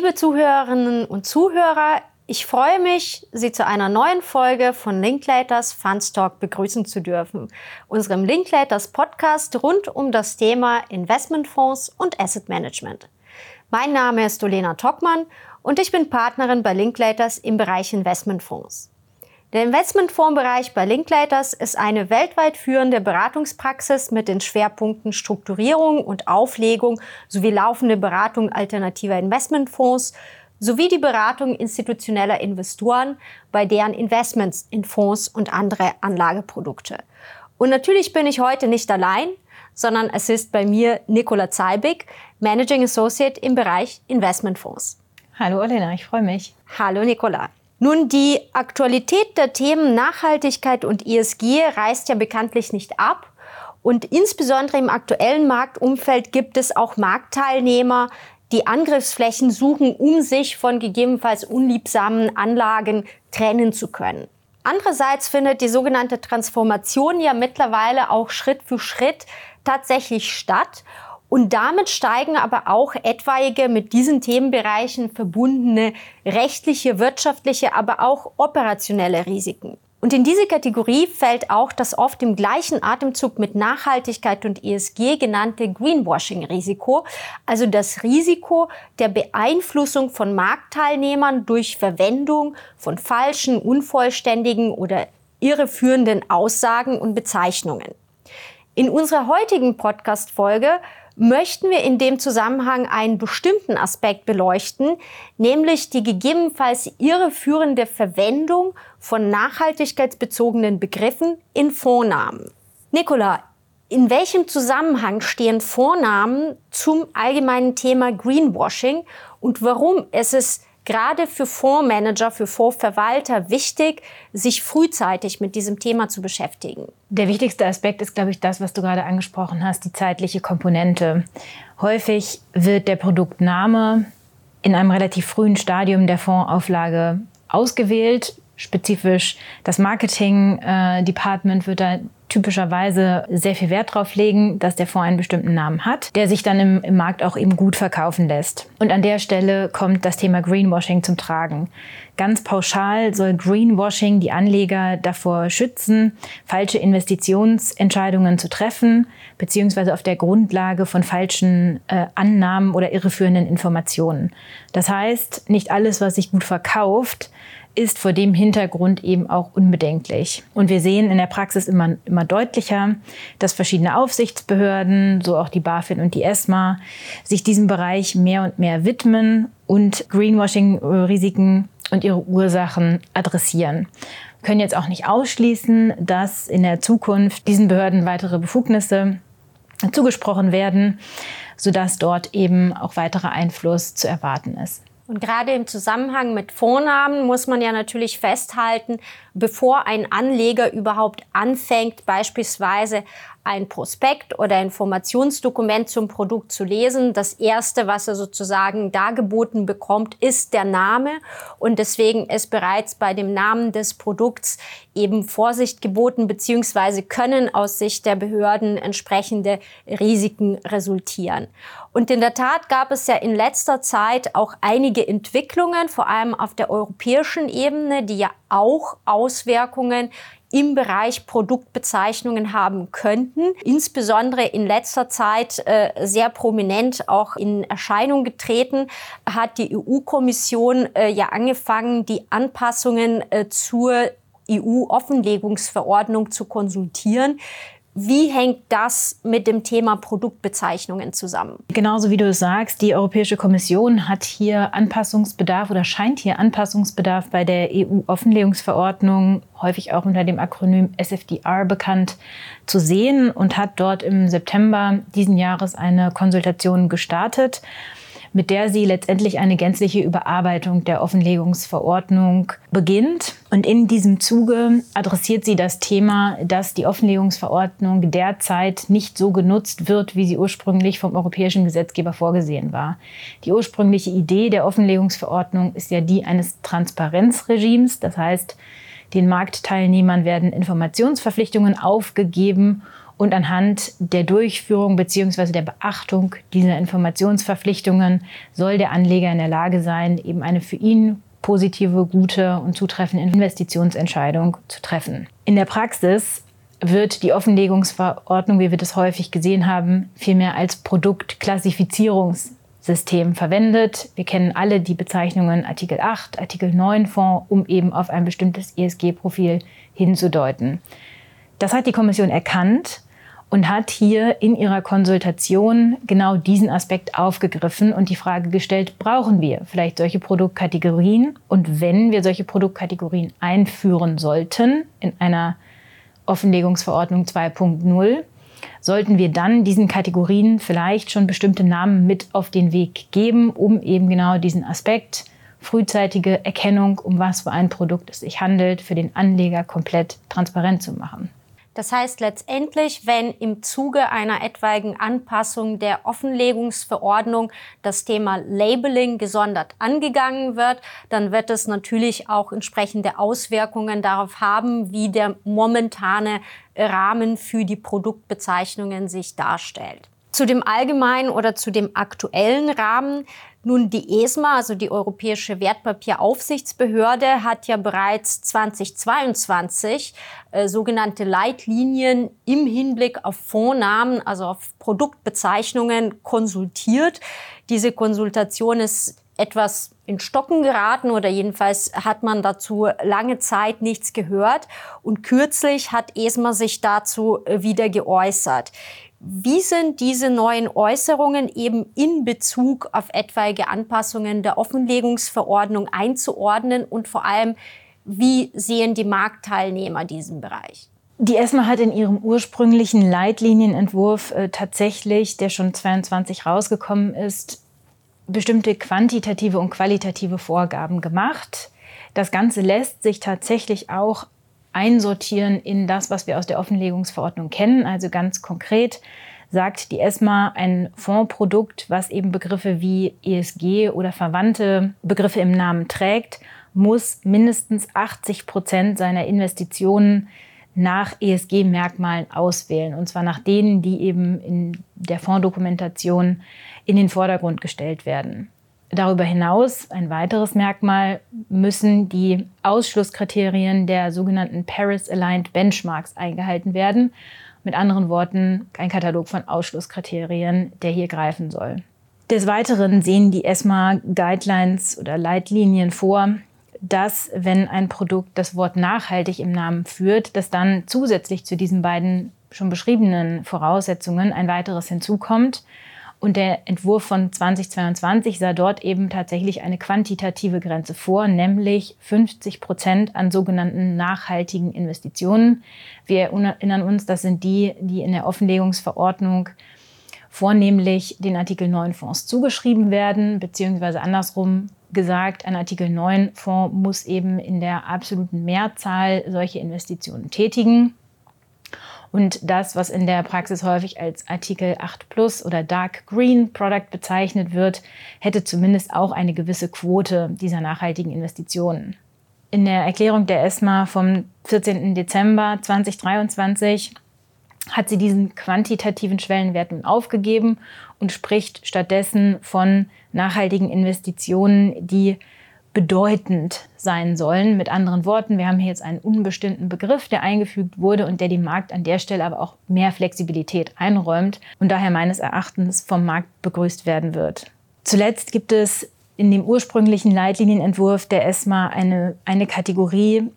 Liebe Zuhörerinnen und Zuhörer, ich freue mich, Sie zu einer neuen Folge von Linklaters Funstock begrüßen zu dürfen, unserem Linklaters Podcast rund um das Thema Investmentfonds und Asset Management. Mein Name ist Olena Tockmann und ich bin Partnerin bei Linklaters im Bereich Investmentfonds. Der Investmentfondsbereich bei Linklaters ist eine weltweit führende Beratungspraxis mit den Schwerpunkten Strukturierung und Auflegung sowie laufende Beratung alternativer Investmentfonds sowie die Beratung institutioneller Investoren bei deren Investments in Fonds und andere Anlageprodukte. Und natürlich bin ich heute nicht allein, sondern es ist bei mir Nicola Zeibig, Managing Associate im Bereich Investmentfonds. Hallo Elena, ich freue mich. Hallo Nicola. Nun, die Aktualität der Themen Nachhaltigkeit und ESG reißt ja bekanntlich nicht ab. Und insbesondere im aktuellen Marktumfeld gibt es auch Marktteilnehmer, die Angriffsflächen suchen, um sich von gegebenenfalls unliebsamen Anlagen trennen zu können. Andererseits findet die sogenannte Transformation ja mittlerweile auch Schritt für Schritt tatsächlich statt. Und damit steigen aber auch etwaige mit diesen Themenbereichen verbundene rechtliche, wirtschaftliche, aber auch operationelle Risiken. Und in diese Kategorie fällt auch das oft im gleichen Atemzug mit Nachhaltigkeit und ESG genannte Greenwashing-Risiko, also das Risiko der Beeinflussung von Marktteilnehmern durch Verwendung von falschen, unvollständigen oder irreführenden Aussagen und Bezeichnungen. In unserer heutigen Podcast-Folge möchten wir in dem Zusammenhang einen bestimmten Aspekt beleuchten, nämlich die gegebenenfalls irreführende Verwendung von nachhaltigkeitsbezogenen Begriffen in Vornamen. Nicola, in welchem Zusammenhang stehen Vornamen zum allgemeinen Thema Greenwashing und warum ist es gerade für Fondsmanager, für Fondsverwalter wichtig, sich frühzeitig mit diesem Thema zu beschäftigen? Der wichtigste Aspekt ist, glaube ich, das, was du gerade angesprochen hast, die zeitliche Komponente. Häufig wird der Produktname in einem relativ frühen Stadium der Fondsauflage ausgewählt. Spezifisch das Marketing-Department äh, wird da typischerweise sehr viel Wert darauf legen, dass der Fonds einen bestimmten Namen hat, der sich dann im, im Markt auch eben gut verkaufen lässt. Und an der Stelle kommt das Thema Greenwashing zum Tragen. Ganz pauschal soll Greenwashing die Anleger davor schützen, falsche Investitionsentscheidungen zu treffen, beziehungsweise auf der Grundlage von falschen äh, Annahmen oder irreführenden Informationen. Das heißt, nicht alles, was sich gut verkauft, ist vor dem Hintergrund eben auch unbedenklich. Und wir sehen in der Praxis immer, immer deutlicher, dass verschiedene Aufsichtsbehörden, so auch die BaFin und die ESMA, sich diesem Bereich mehr und mehr widmen und Greenwashing-Risiken und ihre Ursachen adressieren. Wir können jetzt auch nicht ausschließen, dass in der Zukunft diesen Behörden weitere Befugnisse zugesprochen werden, sodass dort eben auch weiterer Einfluss zu erwarten ist. Und gerade im Zusammenhang mit Vornamen muss man ja natürlich festhalten, bevor ein Anleger überhaupt anfängt, beispielsweise ein Prospekt oder Informationsdokument zum Produkt zu lesen. Das erste, was er sozusagen dargeboten bekommt, ist der Name. Und deswegen ist bereits bei dem Namen des Produkts eben Vorsicht geboten, beziehungsweise können aus Sicht der Behörden entsprechende Risiken resultieren. Und in der Tat gab es ja in letzter Zeit auch einige Entwicklungen, vor allem auf der europäischen Ebene, die ja auch Auswirkungen im Bereich Produktbezeichnungen haben könnten. Insbesondere in letzter Zeit äh, sehr prominent auch in Erscheinung getreten hat die EU-Kommission äh, ja angefangen, die Anpassungen äh, zur EU-Offenlegungsverordnung zu konsultieren. Wie hängt das mit dem Thema Produktbezeichnungen zusammen? Genauso wie du es sagst, die Europäische Kommission hat hier Anpassungsbedarf oder scheint hier Anpassungsbedarf bei der EU-Offenlegungsverordnung, häufig auch unter dem Akronym SFDR bekannt, zu sehen und hat dort im September diesen Jahres eine Konsultation gestartet mit der sie letztendlich eine gänzliche Überarbeitung der Offenlegungsverordnung beginnt. Und in diesem Zuge adressiert sie das Thema, dass die Offenlegungsverordnung derzeit nicht so genutzt wird, wie sie ursprünglich vom europäischen Gesetzgeber vorgesehen war. Die ursprüngliche Idee der Offenlegungsverordnung ist ja die eines Transparenzregimes, das heißt, Den Marktteilnehmern werden Informationsverpflichtungen aufgegeben und anhand der Durchführung bzw. der Beachtung dieser Informationsverpflichtungen soll der Anleger in der Lage sein, eben eine für ihn positive, gute und zutreffende Investitionsentscheidung zu treffen. In der Praxis wird die Offenlegungsverordnung, wie wir das häufig gesehen haben, vielmehr als Produktklassifizierungssystem verwendet. Wir kennen alle die Bezeichnungen Artikel 8, Artikel 9 Fonds, um eben auf ein bestimmtes ESG-Profil hinzudeuten. Das hat die Kommission erkannt und hat hier in ihrer Konsultation genau diesen Aspekt aufgegriffen und die Frage gestellt, brauchen wir vielleicht solche Produktkategorien? Und wenn wir solche Produktkategorien einführen sollten in einer Offenlegungsverordnung 2.0, sollten wir dann diesen Kategorien vielleicht schon bestimmte Namen mit auf den Weg geben, um eben genau diesen Aspekt frühzeitige Erkennung, um was für ein Produkt es sich handelt, für den Anleger komplett transparent zu machen. Das heißt letztendlich, wenn im Zuge einer etwaigen Anpassung der Offenlegungsverordnung das Thema Labeling gesondert angegangen wird, dann wird es natürlich auch entsprechende Auswirkungen darauf haben, wie der momentane Rahmen für die Produktbezeichnungen sich darstellt. Zu dem allgemeinen oder zu dem aktuellen Rahmen nun, die ESMA, also die Europäische Wertpapieraufsichtsbehörde, hat ja bereits 2022 äh, sogenannte Leitlinien im Hinblick auf Fondsnamen, also auf Produktbezeichnungen konsultiert. Diese Konsultation ist etwas in Stocken geraten oder jedenfalls hat man dazu lange Zeit nichts gehört. Und kürzlich hat ESMA sich dazu äh, wieder geäußert. Wie sind diese neuen Äußerungen eben in Bezug auf etwaige Anpassungen der Offenlegungsverordnung einzuordnen und vor allem, wie sehen die Marktteilnehmer diesen Bereich? Die ESMA hat in ihrem ursprünglichen Leitlinienentwurf äh, tatsächlich, der schon 22 rausgekommen ist, bestimmte quantitative und qualitative Vorgaben gemacht. Das Ganze lässt sich tatsächlich auch einsortieren in das, was wir aus der Offenlegungsverordnung kennen. Also ganz konkret sagt die ESMA ein Fondsprodukt, was eben Begriffe wie ESG oder verwandte Begriffe im Namen trägt, muss mindestens 80 Prozent seiner Investitionen nach ESG-Merkmalen auswählen. Und zwar nach denen, die eben in der Fondsdokumentation in den Vordergrund gestellt werden. Darüber hinaus, ein weiteres Merkmal, müssen die Ausschlusskriterien der sogenannten Paris-Aligned Benchmarks eingehalten werden. Mit anderen Worten, ein Katalog von Ausschlusskriterien, der hier greifen soll. Des Weiteren sehen die ESMA Guidelines oder Leitlinien vor, dass wenn ein Produkt das Wort nachhaltig im Namen führt, dass dann zusätzlich zu diesen beiden schon beschriebenen Voraussetzungen ein weiteres hinzukommt, und der Entwurf von 2022 sah dort eben tatsächlich eine quantitative Grenze vor, nämlich 50 Prozent an sogenannten nachhaltigen Investitionen. Wir erinnern uns, das sind die, die in der Offenlegungsverordnung vornehmlich den Artikel 9 Fonds zugeschrieben werden, beziehungsweise andersrum gesagt, ein Artikel 9 Fonds muss eben in der absoluten Mehrzahl solche Investitionen tätigen. Und das, was in der Praxis häufig als Artikel 8 Plus oder Dark Green Product bezeichnet wird, hätte zumindest auch eine gewisse Quote dieser nachhaltigen Investitionen. In der Erklärung der ESMA vom 14. Dezember 2023 hat sie diesen quantitativen Schwellenwert nun aufgegeben und spricht stattdessen von nachhaltigen Investitionen, die bedeutend sein sollen. Mit anderen Worten, wir haben hier jetzt einen unbestimmten Begriff, der eingefügt wurde und der dem Markt an der Stelle aber auch mehr Flexibilität einräumt und daher meines Erachtens vom Markt begrüßt werden wird. Zuletzt gibt es in dem ursprünglichen Leitlinienentwurf der ESMA eine, eine Kategorie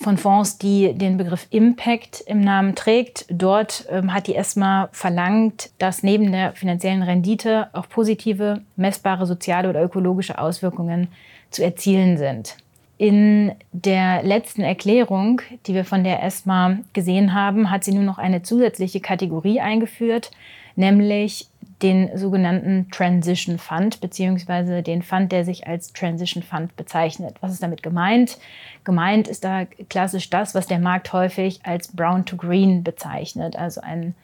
von Fonds, die den Begriff Impact im Namen trägt. Dort ähm, hat die ESMA verlangt, dass neben der finanziellen Rendite auch positive, messbare soziale oder ökologische Auswirkungen zu erzielen sind. In der letzten Erklärung, die wir von der ESMA gesehen haben, hat sie nur noch eine zusätzliche Kategorie eingeführt, nämlich den sogenannten Transition Fund, beziehungsweise den Fund, der sich als Transition Fund bezeichnet. Was ist damit gemeint? Gemeint ist da klassisch das, was der Markt häufig als Brown to Green bezeichnet, also ein,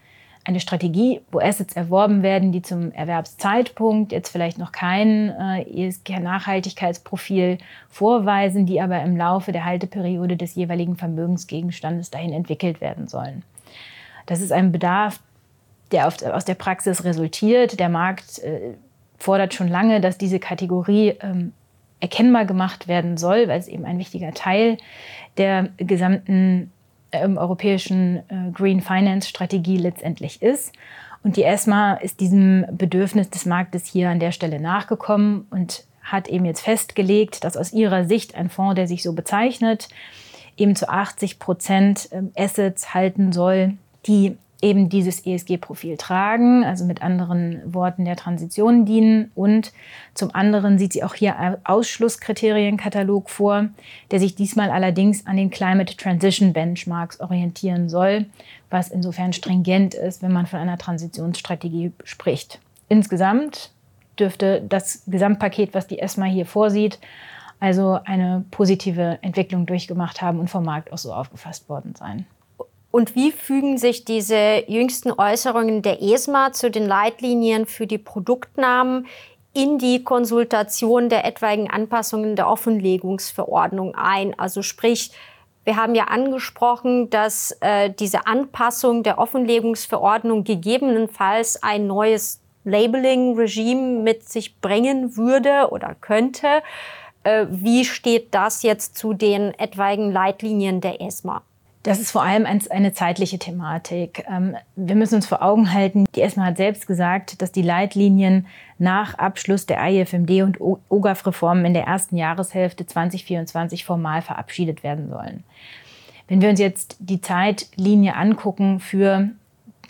eine Strategie, wo Assets erworben werden, die zum Erwerbszeitpunkt jetzt vielleicht noch kein äh, ESG-Nachhaltigkeitsprofil vorweisen, die aber im Laufe der Halteperiode des jeweiligen Vermögensgegenstandes dahin entwickelt werden sollen. Das ist ein Bedarf, der auf, aus der Praxis resultiert. Der Markt äh, fordert schon lange, dass diese Kategorie ähm, erkennbar gemacht werden soll, weil es eben ein wichtiger Teil der gesamten ähm, europäischen äh, Green Finance Strategie letztendlich ist. Und die ESMA ist diesem Bedürfnis des Marktes hier an der Stelle nachgekommen und hat eben jetzt festgelegt, dass aus ihrer Sicht ein Fonds, der sich so bezeichnet, eben zu 80 Prozent ähm, Assets halten soll, die eben dieses ESG-Profil tragen, also mit anderen Worten der Transition dienen. Und zum anderen sieht sie auch hier einen Ausschlusskriterienkatalog vor, der sich diesmal allerdings an den Climate Transition Benchmarks orientieren soll, was insofern stringent ist, wenn man von einer Transitionsstrategie spricht. Insgesamt dürfte das Gesamtpaket, was die ESMA hier vorsieht, also eine positive Entwicklung durchgemacht haben und vom Markt auch so aufgefasst worden sein. Und wie fügen sich diese jüngsten Äußerungen der ESMA zu den Leitlinien für die Produktnamen in die Konsultation der etwaigen Anpassungen der Offenlegungsverordnung ein? Also sprich, wir haben ja angesprochen, dass äh, diese Anpassung der Offenlegungsverordnung gegebenenfalls ein neues Labeling-Regime mit sich bringen würde oder könnte. Äh, wie steht das jetzt zu den etwaigen Leitlinien der ESMA? Das ist vor allem eine zeitliche Thematik. Ähm, wir müssen uns vor Augen halten, die ESMA hat selbst gesagt, dass die Leitlinien nach Abschluss der IFMD und OGAF-Reformen in der ersten Jahreshälfte 2024 formal verabschiedet werden sollen. Wenn wir uns jetzt die Zeitlinie angucken für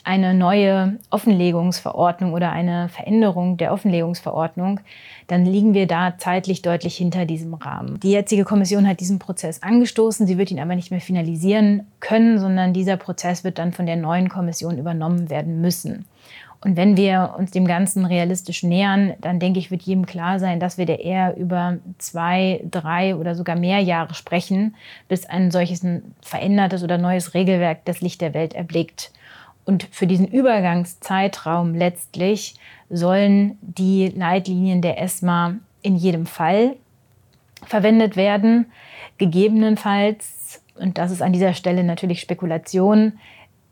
eine neue Offenlegungsverordnung oder eine Veränderung der Offenlegungsverordnung, dann liegen wir da zeitlich deutlich hinter diesem Rahmen. Die jetzige Kommission hat diesen Prozess angestoßen, sie wird ihn aber nicht mehr finalisieren können, sondern dieser Prozess wird dann von der neuen Kommission übernommen werden müssen. Und wenn wir uns dem Ganzen realistisch nähern, dann denke ich, wird jedem klar sein, dass wir da eher über zwei, drei oder sogar mehr Jahre sprechen, bis ein solches verändertes oder neues Regelwerk das Licht der Welt erblickt. Und für diesen Übergangszeitraum letztlich sollen die Leitlinien der ESMA in jedem Fall verwendet werden. Gegebenenfalls, und das ist an dieser Stelle natürlich Spekulation,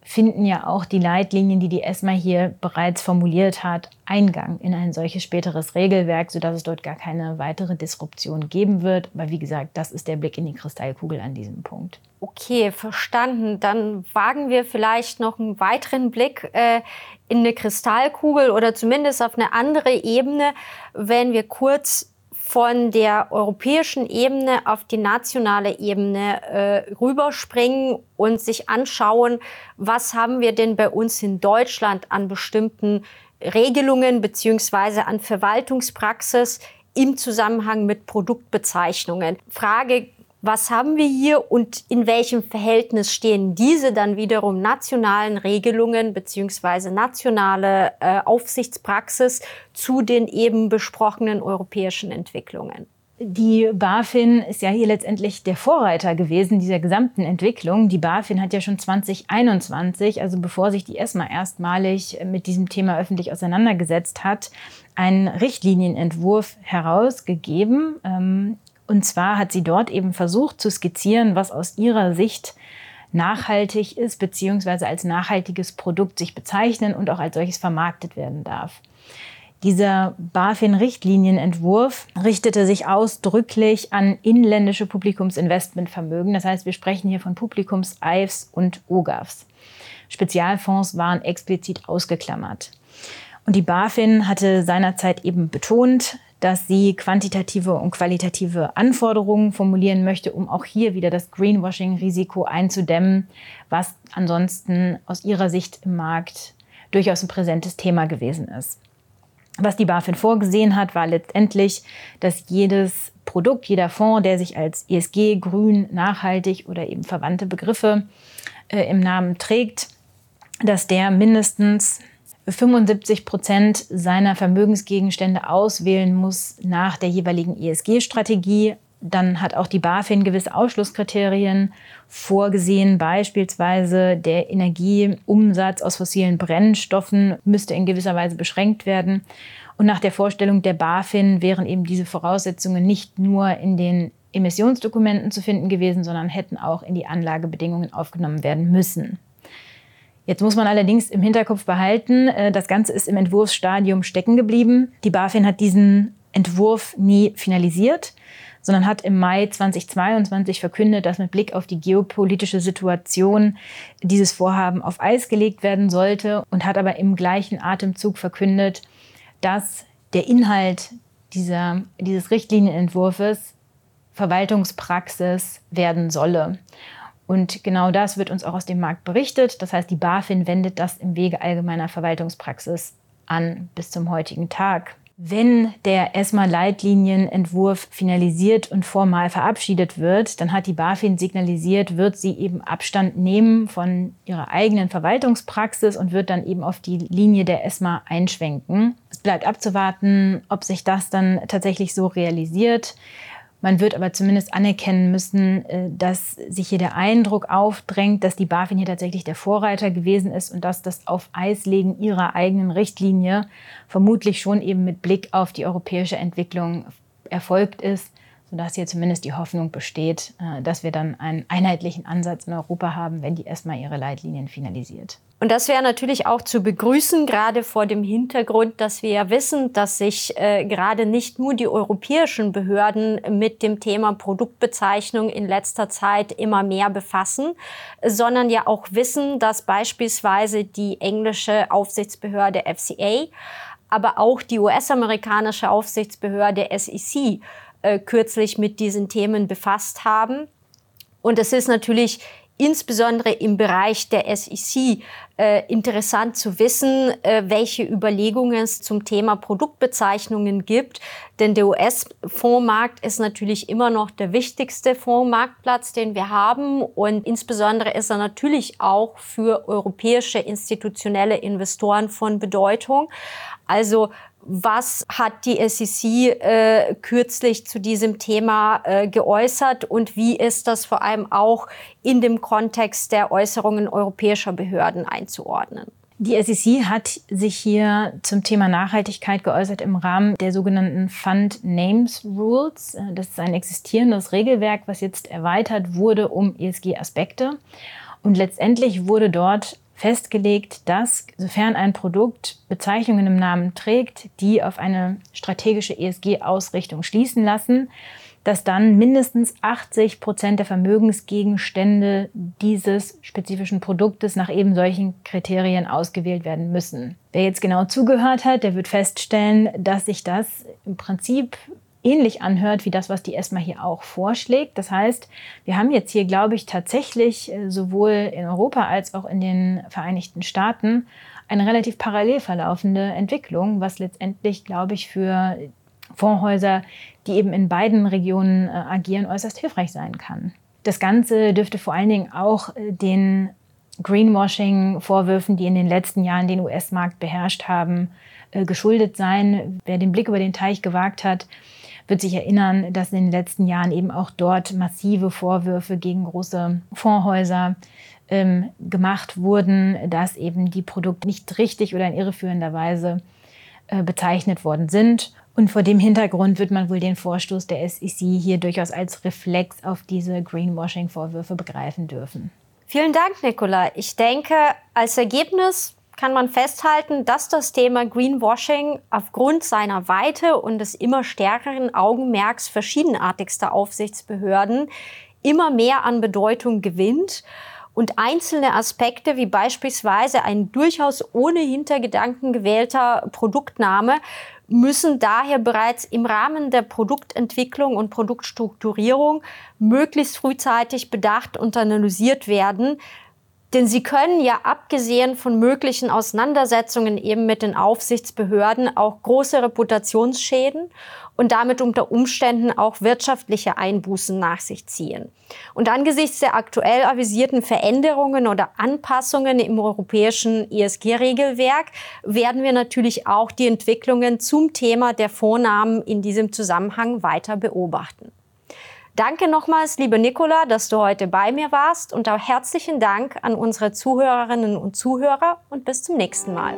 finden ja auch die Leitlinien, die die ESMA hier bereits formuliert hat, Eingang in ein solches späteres Regelwerk, sodass es dort gar keine weitere Disruption geben wird. Aber wie gesagt, das ist der Blick in die Kristallkugel an diesem Punkt. Okay, verstanden. Dann wagen wir vielleicht noch einen weiteren Blick äh, in eine Kristallkugel oder zumindest auf eine andere Ebene, wenn wir kurz von der europäischen Ebene auf die nationale Ebene äh, rüberspringen und sich anschauen, was haben wir denn bei uns in Deutschland an bestimmten Regelungen beziehungsweise an Verwaltungspraxis im Zusammenhang mit Produktbezeichnungen. Frage was haben wir hier und in welchem Verhältnis stehen diese dann wiederum nationalen Regelungen beziehungsweise nationale äh, Aufsichtspraxis zu den eben besprochenen europäischen Entwicklungen? Die BaFin ist ja hier letztendlich der Vorreiter gewesen dieser gesamten Entwicklung. Die BaFin hat ja schon 2021, also bevor sich die ESMA erstmalig mit diesem Thema öffentlich auseinandergesetzt hat, einen Richtlinienentwurf herausgegeben, ähm, und zwar hat sie dort eben versucht zu skizzieren, was aus ihrer Sicht nachhaltig ist, beziehungsweise als nachhaltiges Produkt sich bezeichnen und auch als solches vermarktet werden darf. Dieser BaFin-Richtlinienentwurf richtete sich ausdrücklich an inländische Publikumsinvestmentvermögen. Das heißt, wir sprechen hier von Publikums-EIFs und OGAFs. Spezialfonds waren explizit ausgeklammert. Und die BaFin hatte seinerzeit eben betont, dass sie quantitative und qualitative Anforderungen formulieren möchte, um auch hier wieder das Greenwashing-Risiko einzudämmen, was ansonsten aus ihrer Sicht im Markt durchaus ein präsentes Thema gewesen ist. Was die BaFin vorgesehen hat, war letztendlich, dass jedes Produkt, jeder Fonds, der sich als ESG, grün, nachhaltig oder eben verwandte Begriffe äh, im Namen trägt, dass der mindestens 75 Prozent seiner Vermögensgegenstände auswählen muss nach der jeweiligen ESG-Strategie, dann hat auch die BaFin gewisse Ausschlusskriterien vorgesehen. Beispielsweise der Energieumsatz aus fossilen Brennstoffen müsste in gewisser Weise beschränkt werden. Und nach der Vorstellung der BaFin wären eben diese Voraussetzungen nicht nur in den Emissionsdokumenten zu finden gewesen, sondern hätten auch in die Anlagebedingungen aufgenommen werden müssen. Jetzt muss man allerdings im Hinterkopf behalten, äh, das Ganze ist im Entwurfsstadium stecken geblieben. Die BaFin hat diesen Entwurf nie finalisiert, sondern hat im Mai 2022 verkündet, dass mit Blick auf die geopolitische Situation dieses Vorhaben auf Eis gelegt werden sollte und hat aber im gleichen Atemzug verkündet, dass der Inhalt dieser, dieses Richtlinienentwurfs Verwaltungspraxis werden solle. Und genau das wird uns auch aus dem Markt berichtet. Das heißt, die BaFin wendet das im Wege allgemeiner Verwaltungspraxis an bis zum heutigen Tag. Wenn der ESMA-Leitlinienentwurf finalisiert und formal verabschiedet wird, dann hat die BaFin signalisiert, wird sie eben Abstand nehmen von ihrer eigenen Verwaltungspraxis und wird dann eben auf die Linie der ESMA einschwenken. Es bleibt abzuwarten, ob sich das dann tatsächlich so realisiert. Man wird aber zumindest anerkennen müssen, äh, dass sich hier der Eindruck aufdrängt, dass die BaFin hier tatsächlich der Vorreiter gewesen ist und dass das auf Eislegen ihrer eigenen Richtlinie vermutlich schon eben mit Blick auf die europäische Entwicklung erfolgt ist, sodass hier zumindest die Hoffnung besteht, äh, dass wir dann einen einheitlichen Ansatz in Europa haben, wenn die erstmal ihre Leitlinien finalisiert. Und das wäre natürlich auch zu begrüßen, gerade vor dem Hintergrund, dass wir ja wissen, dass sich äh, gerade nicht nur die europäischen Behörden mit dem Thema Produktbezeichnung in letzter Zeit immer mehr befassen, sondern ja auch wissen, dass beispielsweise die englische Aufsichtsbehörde FCA, aber auch die US-amerikanische Aufsichtsbehörde SEC äh, kürzlich mit diesen Themen befasst haben. Und es ist natürlich insbesondere im Bereich der SEC äh, interessant zu wissen, äh, welche Überlegungen es zum Thema Produktbezeichnungen gibt. Denn der US-Fondsmarkt ist natürlich immer noch der wichtigste Fondsmarktplatz, den wir haben. Und insbesondere ist er natürlich auch für europäische institutionelle Investoren von Bedeutung. Also was hat die SEC äh, kürzlich zu diesem Thema äh, geäußert und wie ist das vor allem auch in dem Kontext der Äußerungen europäischer Behörden einzuordnen? Die SEC hat sich hier zum Thema Nachhaltigkeit geäußert im Rahmen der sogenannten Fund Names Rules. Äh, das ist ein existierendes Regelwerk, was jetzt erweitert wurde um ESG-Aspekte. Und letztendlich wurde dort festgelegt, dass sofern ein Produkt Bezeichnungen im Namen trägt, die auf eine strategische ESG-Ausrichtung schließen lassen, dass dann mindestens 80 Prozent der Vermögensgegenstände dieses spezifischen Produktes nach eben solchen Kriterien ausgewählt werden müssen. Wer jetzt genau zugehört hat, der wird feststellen, dass sich das im Prinzip ähnlich anhört wie das, was die ESMA hier auch vorschlägt. Das heißt, wir haben jetzt hier, glaube ich, tatsächlich äh, sowohl in Europa als auch in den Vereinigten Staaten eine relativ parallel verlaufende Entwicklung, was letztendlich, glaube ich, für Fondshäuser, die eben in beiden Regionen äh, agieren, äußerst hilfreich sein kann. Das Ganze dürfte vor allen Dingen auch äh, den Greenwashing-Vorwürfen, die in den letzten Jahren den US-Markt beherrscht haben, geschuldet sein. Wer den Blick über den Teich gewagt hat, wird sich erinnern, dass in den letzten Jahren eben auch dort massive Vorwürfe gegen große Fondshäuser ähm, gemacht wurden, dass eben die Produkte nicht richtig oder in irreführender Weise äh, bezeichnet worden sind. Und vor dem Hintergrund wird man wohl den Vorstoß der SEC hier durchaus als Reflex auf diese Greenwashing-Vorwürfe begreifen dürfen. Vielen Dank, Nicola. Ich denke, als Ergebnis kann man festhalten, dass das Thema Greenwashing aufgrund seiner Weite und des immer stärkeren Augenmerks verschiedenartigster Aufsichtsbehörden immer mehr an Bedeutung gewinnt und einzelne Aspekte wie beispielsweise ein durchaus ohne Hintergedanken gewählter Produktname müssen daher bereits im Rahmen der Produktentwicklung und Produktstrukturierung möglichst frühzeitig bedacht und analysiert werden, denn sie können ja abgesehen von möglichen Auseinandersetzungen eben mit den Aufsichtsbehörden auch große Reputationsschäden und damit unter Umständen auch wirtschaftliche Einbußen nach sich ziehen. Und angesichts der aktuell avisierten Veränderungen oder Anpassungen im europäischen ESG-Regelwerk werden wir natürlich auch die Entwicklungen zum Thema der Vornamen in diesem Zusammenhang weiter beobachten. Danke nochmals, liebe Nicola, dass du heute bei mir warst und auch herzlichen Dank an unsere Zuhörerinnen und Zuhörer und bis zum nächsten Mal.